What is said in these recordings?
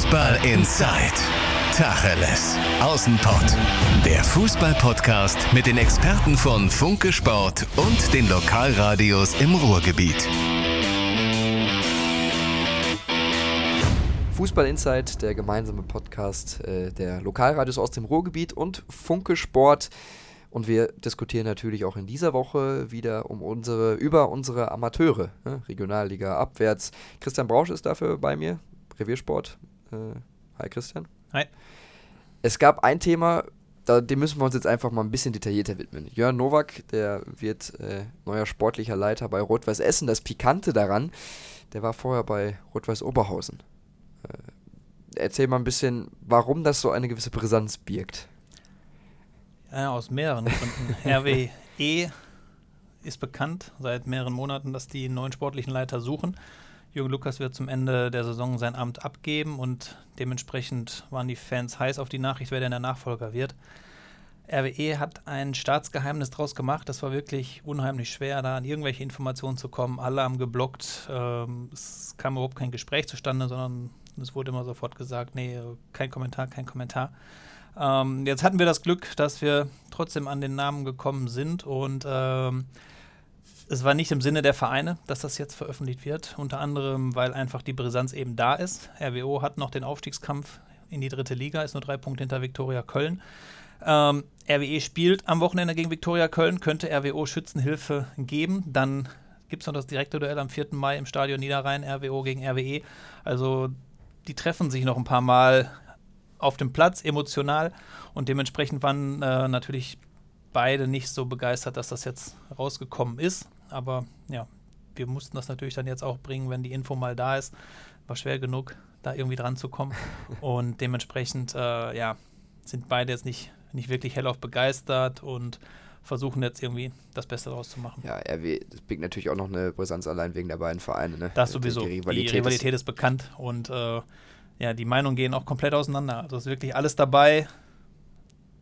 Fußball Inside. Tacheles. Außenpott. Der Fußball-Podcast mit den Experten von Funke Sport und den Lokalradios im Ruhrgebiet. Fußball Insight, der gemeinsame Podcast äh, der Lokalradios aus dem Ruhrgebiet und Funke Sport. Und wir diskutieren natürlich auch in dieser Woche wieder um unsere, über unsere Amateure, ne? Regionalliga abwärts. Christian Brausch ist dafür bei mir, Reviersport. Äh, hi Christian. Hi. Es gab ein Thema, da, dem müssen wir uns jetzt einfach mal ein bisschen detaillierter widmen. Jörn Nowak, der wird äh, neuer sportlicher Leiter bei Rot-Weiß Essen. Das Pikante daran, der war vorher bei Rot-Weiß Oberhausen. Äh, erzähl mal ein bisschen, warum das so eine gewisse Brisanz birgt. Ja, aus mehreren Gründen. RWE ist bekannt seit mehreren Monaten, dass die neuen sportlichen Leiter suchen. Jürgen Lukas wird zum Ende der Saison sein Amt abgeben und dementsprechend waren die Fans heiß auf die Nachricht, wer denn der Nachfolger wird. RWE hat ein Staatsgeheimnis draus gemacht. Das war wirklich unheimlich schwer, da an irgendwelche Informationen zu kommen. Alle haben geblockt. Ähm, es kam überhaupt kein Gespräch zustande, sondern es wurde immer sofort gesagt, nee, kein Kommentar, kein Kommentar. Ähm, jetzt hatten wir das Glück, dass wir trotzdem an den Namen gekommen sind und ähm, es war nicht im Sinne der Vereine, dass das jetzt veröffentlicht wird. Unter anderem, weil einfach die Brisanz eben da ist. RWO hat noch den Aufstiegskampf in die dritte Liga, ist nur drei Punkte hinter Viktoria Köln. Ähm, RWE spielt am Wochenende gegen Viktoria Köln, könnte RWO Schützenhilfe geben. Dann gibt es noch das direkte Duell am 4. Mai im Stadion Niederrhein, RWO gegen RWE. Also die treffen sich noch ein paar Mal auf dem Platz, emotional. Und dementsprechend waren äh, natürlich beide nicht so begeistert, dass das jetzt rausgekommen ist. Aber ja, wir mussten das natürlich dann jetzt auch bringen, wenn die Info mal da ist. War schwer genug, da irgendwie dran zu kommen. und dementsprechend, äh, ja, sind beide jetzt nicht, nicht wirklich hellauf begeistert und versuchen jetzt irgendwie das Beste daraus zu machen. Ja, RW, das birgt natürlich auch noch eine Brisanz allein wegen der beiden Vereine. Ne? Das sowieso. Die Rivalität, die Rivalität ist, ist, bekannt und äh, ja, die Meinungen gehen auch komplett auseinander. Also ist wirklich alles dabei,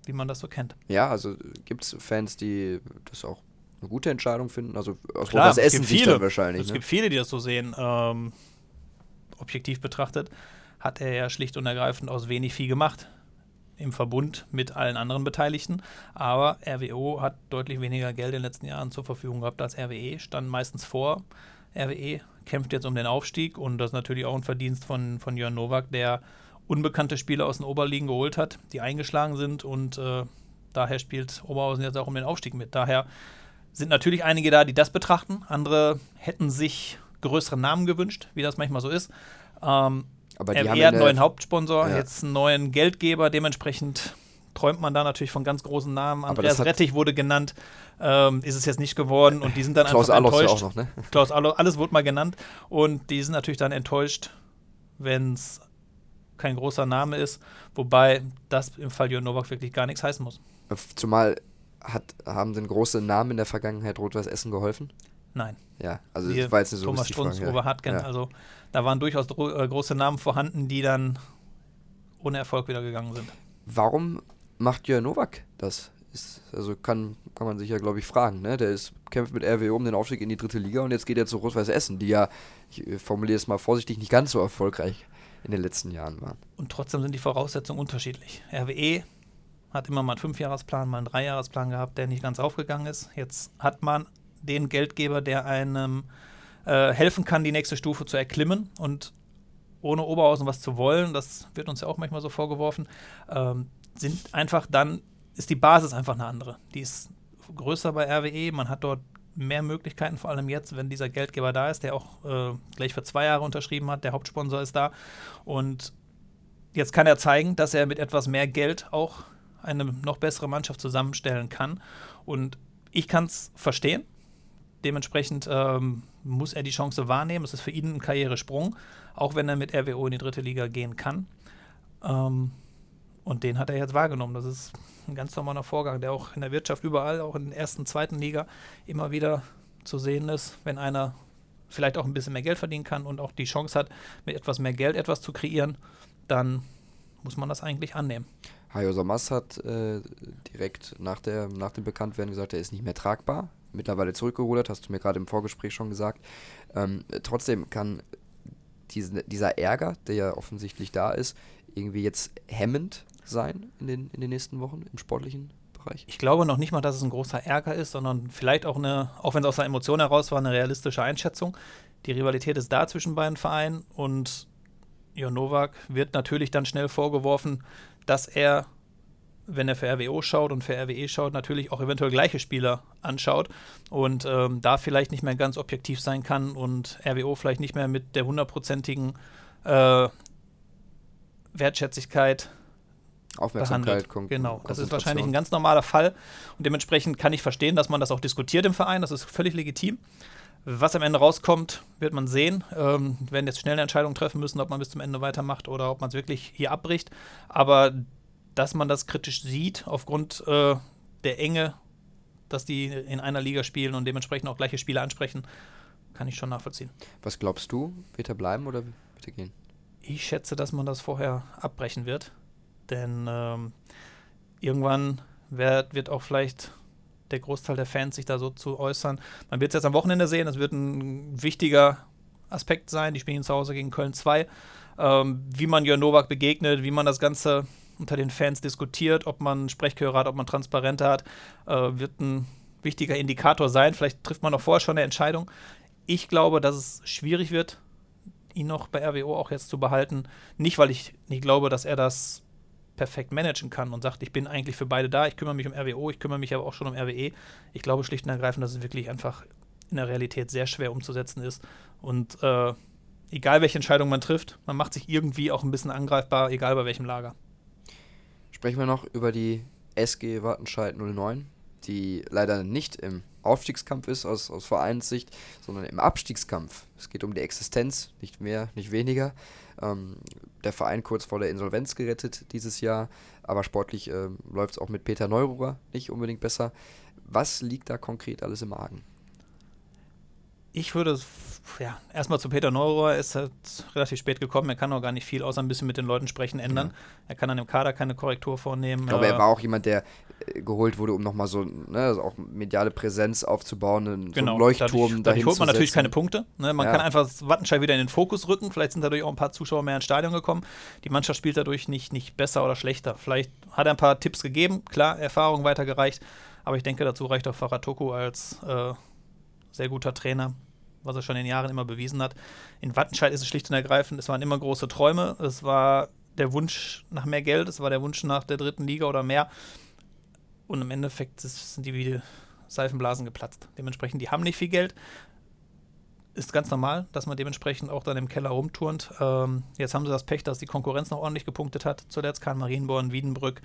wie man das so kennt. Ja, also gibt es Fans, die das auch eine gute Entscheidung finden. Also aus Klar, das Essen viele, wahrscheinlich. Es ne? gibt viele, die das so sehen. Ähm, objektiv betrachtet hat er ja schlicht und ergreifend aus wenig viel gemacht im Verbund mit allen anderen Beteiligten. Aber RWO hat deutlich weniger Geld in den letzten Jahren zur Verfügung gehabt als RWE, stand meistens vor. RWE kämpft jetzt um den Aufstieg und das ist natürlich auch ein Verdienst von, von Jörn Nowak, der unbekannte Spieler aus den Oberligen geholt hat, die eingeschlagen sind und äh, daher spielt Oberhausen jetzt auch um den Aufstieg mit. Daher sind natürlich einige da, die das betrachten. Andere hätten sich größere Namen gewünscht, wie das manchmal so ist. Ähm, Aber er, die er hat einen neuen Hauptsponsor, ja. jetzt einen neuen Geldgeber, dementsprechend träumt man da natürlich von ganz großen Namen. Andreas Rettich wurde genannt, ähm, ist es jetzt nicht geworden und die sind dann Klaus einfach Allos enttäuscht. Ja auch noch, ne? Klaus Allos, alles wurde mal genannt und die sind natürlich dann enttäuscht, wenn es kein großer Name ist, wobei das im Fall Jörn Nowak wirklich gar nichts heißen muss. Zumal hat, haben denn große Namen in der Vergangenheit Rot-Weiß Essen geholfen? Nein. Ja, also Wir, das war jetzt eine so Thomas Strunz, Frage, Uwe Hartgen, ja. also da waren durchaus äh, große Namen vorhanden, die dann ohne Erfolg wieder gegangen sind. Warum macht Jörn Nowak das? Ist, also kann, kann man sich ja, glaube ich, fragen. Ne? Der ist, kämpft mit RWO um den Aufstieg in die dritte Liga und jetzt geht er zu Rot-Weiß Essen, die ja, ich formuliere es mal vorsichtig, nicht ganz so erfolgreich in den letzten Jahren waren. Und trotzdem sind die Voraussetzungen unterschiedlich. RWE hat immer mal einen Fünfjahresplan, mal einen Dreijahresplan gehabt, der nicht ganz aufgegangen ist. Jetzt hat man den Geldgeber, der einem äh, helfen kann, die nächste Stufe zu erklimmen und ohne Oberhausen was zu wollen, das wird uns ja auch manchmal so vorgeworfen, ähm, sind einfach dann, ist die Basis einfach eine andere. Die ist größer bei RWE, man hat dort mehr Möglichkeiten, vor allem jetzt, wenn dieser Geldgeber da ist, der auch äh, gleich für zwei Jahre unterschrieben hat, der Hauptsponsor ist da und jetzt kann er zeigen, dass er mit etwas mehr Geld auch eine noch bessere Mannschaft zusammenstellen kann. Und ich kann es verstehen. Dementsprechend ähm, muss er die Chance wahrnehmen. Es ist für ihn ein Karrieresprung, auch wenn er mit RWO in die dritte Liga gehen kann. Ähm, und den hat er jetzt wahrgenommen. Das ist ein ganz normaler Vorgang, der auch in der Wirtschaft überall, auch in der ersten, zweiten Liga, immer wieder zu sehen ist, wenn einer vielleicht auch ein bisschen mehr Geld verdienen kann und auch die Chance hat, mit etwas mehr Geld etwas zu kreieren, dann muss man das eigentlich annehmen. Hayo Samas hat äh, direkt nach, der, nach dem Bekanntwerden gesagt, er ist nicht mehr tragbar. Mittlerweile zurückgerudert, hast du mir gerade im Vorgespräch schon gesagt. Ähm, trotzdem kann diesen, dieser Ärger, der ja offensichtlich da ist, irgendwie jetzt hemmend sein in den, in den nächsten Wochen im sportlichen Bereich? Ich glaube noch nicht mal, dass es ein großer Ärger ist, sondern vielleicht auch eine, auch wenn es aus der Emotion heraus war, eine realistische Einschätzung. Die Rivalität ist da zwischen beiden Vereinen und Jo Novak wird natürlich dann schnell vorgeworfen, dass er, wenn er für RWO schaut und für RWE schaut, natürlich auch eventuell gleiche Spieler anschaut und ähm, da vielleicht nicht mehr ganz objektiv sein kann und RWO vielleicht nicht mehr mit der hundertprozentigen äh, Wertschätzigkeit Aufmerksamkeit, behandelt. Genau, das ist wahrscheinlich ein ganz normaler Fall und dementsprechend kann ich verstehen, dass man das auch diskutiert im Verein, das ist völlig legitim. Was am Ende rauskommt, wird man sehen. Ähm, wir werden jetzt schnell eine Entscheidung treffen müssen, ob man bis zum Ende weitermacht oder ob man es wirklich hier abbricht. Aber dass man das kritisch sieht, aufgrund äh, der Enge, dass die in einer Liga spielen und dementsprechend auch gleiche Spiele ansprechen, kann ich schon nachvollziehen. Was glaubst du? Wird er bleiben oder wird er gehen? Ich schätze, dass man das vorher abbrechen wird. Denn ähm, irgendwann wird, wird auch vielleicht der Großteil der Fans sich da so zu äußern. Man wird es jetzt am Wochenende sehen, das wird ein wichtiger Aspekt sein. Die spielen zu Hause gegen Köln 2. Ähm, wie man Jörn Nowak begegnet, wie man das Ganze unter den Fans diskutiert, ob man Sprechchöre hat, ob man Transparente hat, äh, wird ein wichtiger Indikator sein. Vielleicht trifft man noch vorher schon eine Entscheidung. Ich glaube, dass es schwierig wird, ihn noch bei RWO auch jetzt zu behalten. Nicht, weil ich nicht glaube, dass er das perfekt managen kann und sagt, ich bin eigentlich für beide da, ich kümmere mich um RWO, ich kümmere mich aber auch schon um RWE. Ich glaube schlicht und ergreifend, dass es wirklich einfach in der Realität sehr schwer umzusetzen ist. Und äh, egal welche Entscheidung man trifft, man macht sich irgendwie auch ein bisschen angreifbar, egal bei welchem Lager. Sprechen wir noch über die SG Wattenscheid 09, die leider nicht im Aufstiegskampf ist aus, aus Vereinssicht, sondern im Abstiegskampf. Es geht um die Existenz, nicht mehr, nicht weniger. Ähm, der Verein kurz vor der Insolvenz gerettet dieses Jahr, aber sportlich äh, läuft es auch mit Peter Neururer nicht unbedingt besser. Was liegt da konkret alles im Argen? Ich würde, ja, erstmal zu Peter Neurohr, er ist halt relativ spät gekommen, er kann auch gar nicht viel, außer ein bisschen mit den Leuten sprechen, ändern. Ja. Er kann an dem Kader keine Korrektur vornehmen. Ich glaube, er war auch jemand, der äh, geholt wurde, um nochmal so, ne, also auch mediale Präsenz aufzubauen, einen, genau. so einen Leuchtturm dadurch, dadurch holt man natürlich keine Punkte. Ne? Man ja. kann einfach das Wattenscheid wieder in den Fokus rücken, vielleicht sind dadurch auch ein paar Zuschauer mehr ins Stadion gekommen. Die Mannschaft spielt dadurch nicht, nicht besser oder schlechter. Vielleicht hat er ein paar Tipps gegeben, klar, Erfahrung weitergereicht, aber ich denke, dazu reicht auch Faratoko als äh, sehr guter Trainer, was er schon in den Jahren immer bewiesen hat. In Wattenscheid ist es schlicht und ergreifend, es waren immer große Träume, es war der Wunsch nach mehr Geld, es war der Wunsch nach der dritten Liga oder mehr. Und im Endeffekt sind die wie Seifenblasen geplatzt. Dementsprechend, die haben nicht viel Geld. Ist ganz normal, dass man dementsprechend auch dann im Keller rumturnt. Ähm, jetzt haben sie das Pech, dass die Konkurrenz noch ordentlich gepunktet hat. Zuletzt kam Marienborn, Wiedenbrück,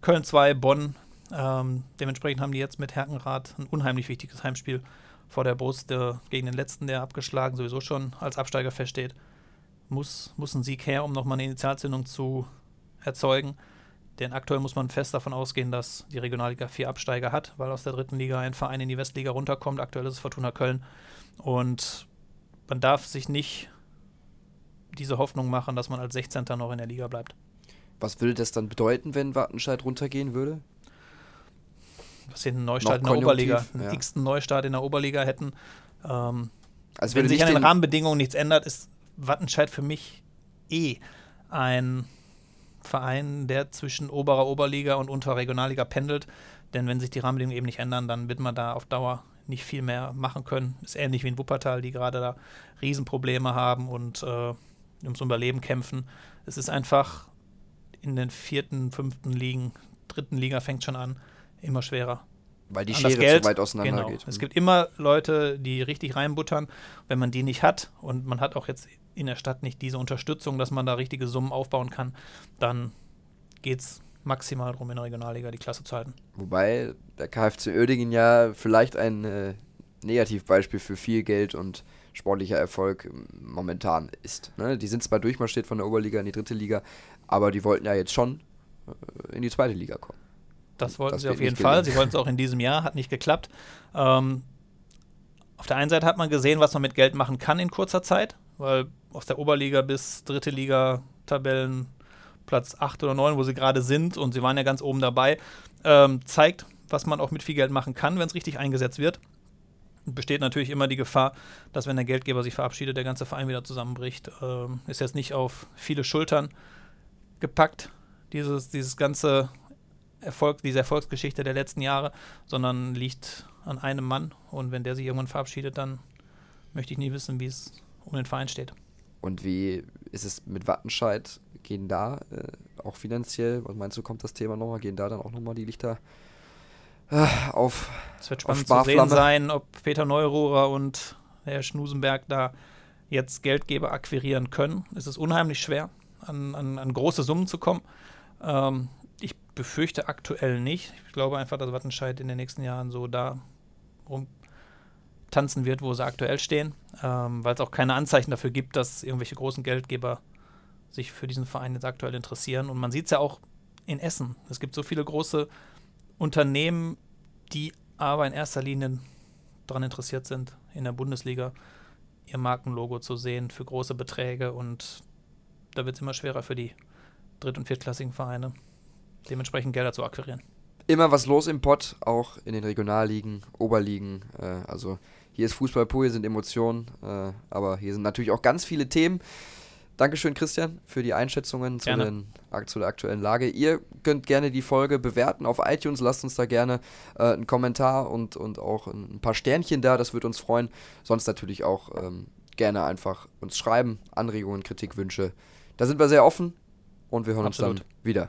Köln 2, Bonn. Ähm, dementsprechend haben die jetzt mit Herkenrath ein unheimlich wichtiges Heimspiel vor der Brust der, gegen den letzten, der abgeschlagen sowieso schon als Absteiger feststeht. Muss, muss ein Sieg her, um nochmal eine Initialzündung zu erzeugen. Denn aktuell muss man fest davon ausgehen, dass die Regionalliga vier Absteiger hat, weil aus der dritten Liga ein Verein in die Westliga runterkommt. Aktuell ist es Fortuna Köln. Und man darf sich nicht diese Hoffnung machen, dass man als 16. noch in der Liga bleibt. Was würde das dann bedeuten, wenn Wattenscheid runtergehen würde? Sie einen Neustart in der Oberliga, einen ja. x Neustart in der Oberliga hätten. Ähm, also wenn sich an den Rahmenbedingungen nichts ändert, ist Wattenscheid für mich eh ein Verein, der zwischen oberer Oberliga und unterer Regionalliga pendelt. Denn wenn sich die Rahmenbedingungen eben nicht ändern, dann wird man da auf Dauer nicht viel mehr machen können. Ist ähnlich wie in Wuppertal, die gerade da Riesenprobleme haben und äh, ums Überleben kämpfen. Es ist einfach in den vierten, fünften Ligen, dritten Liga fängt schon an, immer schwerer. Weil die Schere Geld, zu weit auseinander genau. geht. Es gibt immer Leute, die richtig reinbuttern. Wenn man die nicht hat und man hat auch jetzt in der Stadt nicht diese Unterstützung, dass man da richtige Summen aufbauen kann, dann geht es maximal darum, in der Regionalliga die Klasse zu halten. Wobei der KfC Oerdingen ja vielleicht ein äh, Negativbeispiel für viel Geld und sportlicher Erfolg momentan ist. Ne? Die sind zwar durchmarschiert von der Oberliga in die dritte Liga, aber die wollten ja jetzt schon äh, in die zweite Liga kommen. Das wollten das sie auf jeden Fall. Sie wollten es auch in diesem Jahr, hat nicht geklappt. Ähm, auf der einen Seite hat man gesehen, was man mit Geld machen kann in kurzer Zeit, weil aus der Oberliga bis dritte Liga Tabellen Platz 8 oder 9, wo sie gerade sind, und sie waren ja ganz oben dabei, ähm, zeigt, was man auch mit viel Geld machen kann, wenn es richtig eingesetzt wird. besteht natürlich immer die Gefahr, dass wenn der Geldgeber sich verabschiedet, der ganze Verein wieder zusammenbricht. Ähm, ist jetzt nicht auf viele Schultern gepackt, dieses, dieses ganze Erfolg, diese Erfolgsgeschichte der letzten Jahre, sondern liegt an einem Mann. Und wenn der sich irgendwann verabschiedet, dann möchte ich nie wissen, wie es um den Verein steht. Und wie ist es mit Wattenscheid? Gehen da äh, auch finanziell, was meinst du, kommt das Thema nochmal? Gehen da dann auch nochmal die Lichter äh, auf Es wird spannend zu sehen sein, ob Peter Neururer und Herr Schnusenberg da jetzt Geldgeber akquirieren können. Es ist unheimlich schwer, an, an, an große Summen zu kommen. Ähm, befürchte aktuell nicht. Ich glaube einfach, dass Wattenscheid in den nächsten Jahren so da rum tanzen wird, wo sie aktuell stehen, ähm, weil es auch keine Anzeichen dafür gibt, dass irgendwelche großen Geldgeber sich für diesen Verein jetzt aktuell interessieren. Und man sieht es ja auch in Essen. Es gibt so viele große Unternehmen, die aber in erster Linie daran interessiert sind, in der Bundesliga ihr Markenlogo zu sehen für große Beträge. Und da wird es immer schwerer für die dritt- und viertklassigen Vereine, dementsprechend Gelder zu akquirieren immer was los im Pott, auch in den Regionalligen, Oberligen. Äh, also hier ist Fußball pur, hier sind Emotionen, äh, aber hier sind natürlich auch ganz viele Themen. Dankeschön, Christian, für die Einschätzungen zu, den, zu, der aktuellen Lage. Ihr könnt gerne die Folge bewerten auf iTunes. Lasst uns da gerne äh, einen Kommentar und, und auch ein paar Sternchen da. Das würde uns freuen. Sonst natürlich auch ähm, gerne einfach uns schreiben. Anregungen, Kritik, Wünsche. Da sind wir sehr offen und wir hören Absolut. uns dann wieder.